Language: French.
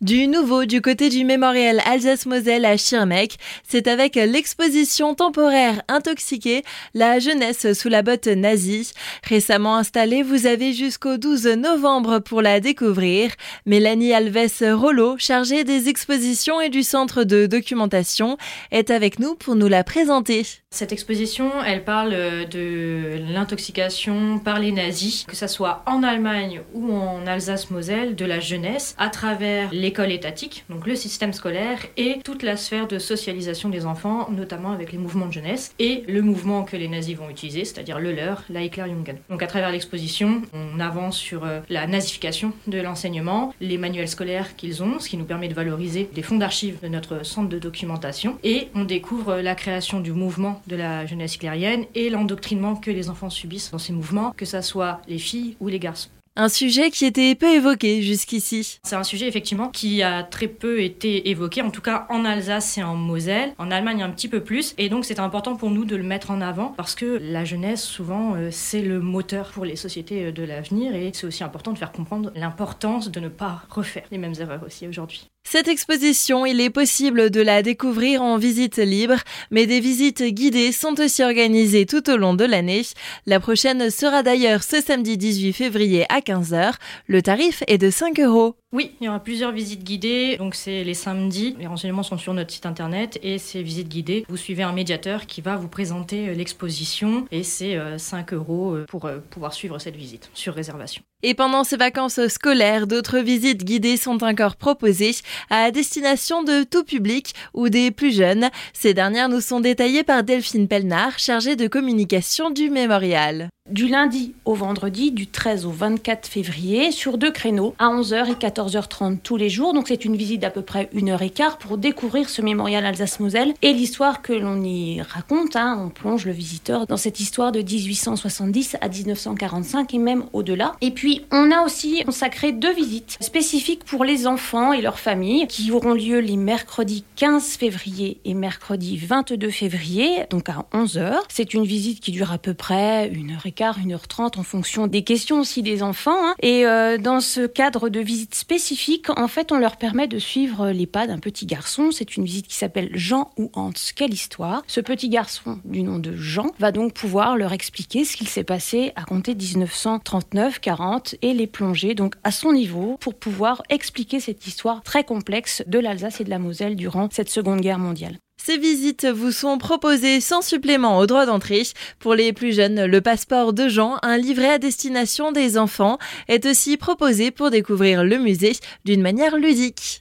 Du nouveau du côté du mémorial Alsace-Moselle à Schirmeck, c'est avec l'exposition temporaire intoxiquée, la jeunesse sous la botte nazie. Récemment installée, vous avez jusqu'au 12 novembre pour la découvrir. Mélanie Alves Rollo, chargée des expositions et du centre de documentation, est avec nous pour nous la présenter. Cette exposition, elle parle de l'intoxication par les nazis, que ce soit en Allemagne ou en Alsace-Moselle, de la jeunesse, à travers l'école étatique, donc le système scolaire, et toute la sphère de socialisation des enfants, notamment avec les mouvements de jeunesse, et le mouvement que les nazis vont utiliser, c'est-à-dire le leur, la Hitlerjugend. Donc à travers l'exposition, on avance sur euh, la nazification de l'enseignement, les manuels scolaires qu'ils ont, ce qui nous permet de valoriser des fonds d'archives de notre centre de documentation, et on découvre la création du mouvement de la jeunesse hitlérienne et l'endoctrinement que les enfants subissent dans ces mouvements, que ce soit les filles ou les garçons. Un sujet qui était peu évoqué jusqu'ici. C'est un sujet effectivement qui a très peu été évoqué, en tout cas en Alsace et en Moselle. En Allemagne un petit peu plus. Et donc c'est important pour nous de le mettre en avant parce que la jeunesse souvent euh, c'est le moteur pour les sociétés euh, de l'avenir et c'est aussi important de faire comprendre l'importance de ne pas refaire les mêmes erreurs aussi aujourd'hui. Cette exposition, il est possible de la découvrir en visite libre, mais des visites guidées sont aussi organisées tout au long de l'année. La prochaine sera d'ailleurs ce samedi 18 février à 15h. Le tarif est de 5 euros. Oui, il y aura plusieurs visites guidées, donc c'est les samedis. Les renseignements sont sur notre site internet et ces visites guidées, vous suivez un médiateur qui va vous présenter euh, l'exposition et c'est 5 euh, euros euh, pour pouvoir suivre cette visite sur réservation. Et pendant ces vacances scolaires, d'autres visites guidées sont encore proposées à destination de tout public ou des plus jeunes. Ces dernières nous sont détaillées par Delphine Pelnard, chargée de communication du mémorial du lundi au vendredi, du 13 au 24 février, sur deux créneaux, à 11h et 14h30 tous les jours. Donc c'est une visite d'à peu près une heure et quart pour découvrir ce mémorial Alsace-Moselle et l'histoire que l'on y raconte. Hein. On plonge le visiteur dans cette histoire de 1870 à 1945 et même au-delà. Et puis on a aussi consacré deux visites spécifiques pour les enfants et leurs familles qui auront lieu les mercredis 15 février et mercredi 22 février, donc à 11h. C'est une visite qui dure à peu près une heure et 1h30 en fonction des questions aussi des enfants. Hein. Et euh, dans ce cadre de visite spécifique, en fait, on leur permet de suivre les pas d'un petit garçon. C'est une visite qui s'appelle Jean ou Hans. Quelle histoire Ce petit garçon du nom de Jean va donc pouvoir leur expliquer ce qu'il s'est passé à compter 1939-40 et les plonger donc à son niveau pour pouvoir expliquer cette histoire très complexe de l'Alsace et de la Moselle durant cette Seconde Guerre mondiale. Ces visites vous sont proposées sans supplément au droit d'entrée. Pour les plus jeunes, le passeport de Jean, un livret à destination des enfants, est aussi proposé pour découvrir le musée d'une manière ludique.